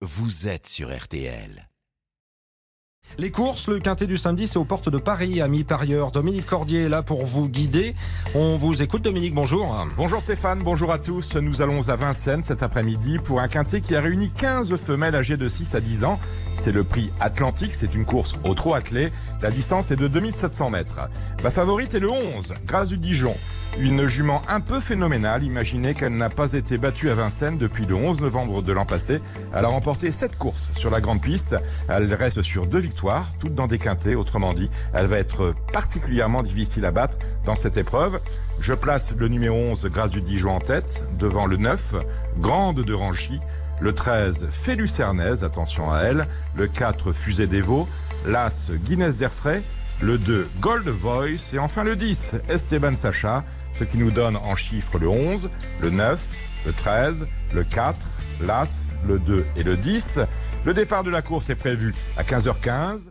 vous êtes sur RTL. Les courses, le quintet du samedi, c'est aux portes de Paris, ami parieur. Dominique Cordier est là pour vous guider. On vous écoute, Dominique, bonjour. Bonjour Stéphane, bonjour à tous. Nous allons à Vincennes cet après-midi pour un quintet qui a réuni 15 femelles âgées de 6 à 10 ans. C'est le prix Atlantique, c'est une course au trot attelé. La distance est de 2700 mètres. Ma favorite est le 11, Grâce du Dijon. Une jument un peu phénoménale. Imaginez qu'elle n'a pas été battue à Vincennes depuis le 11 novembre de l'an passé. Elle a remporté 7 courses sur la grande piste. Elle reste sur deux victoires toutes dans des quintés, autrement dit, elle va être particulièrement difficile à battre dans cette épreuve. Je place le numéro 11, Grâce du Dijon en tête, devant le 9, Grande de Ranchy, le 13, Félucernaise, attention à elle, le 4, Fusée Vaux, l'As, Guinness d'Airfray, le 2, Gold Voice, et enfin le 10, Esteban Sacha, ce qui nous donne en chiffres le 11, le 9, le 13, le 4, l'As, le 2 et le 10. Le départ de la course est prévu à 15h15.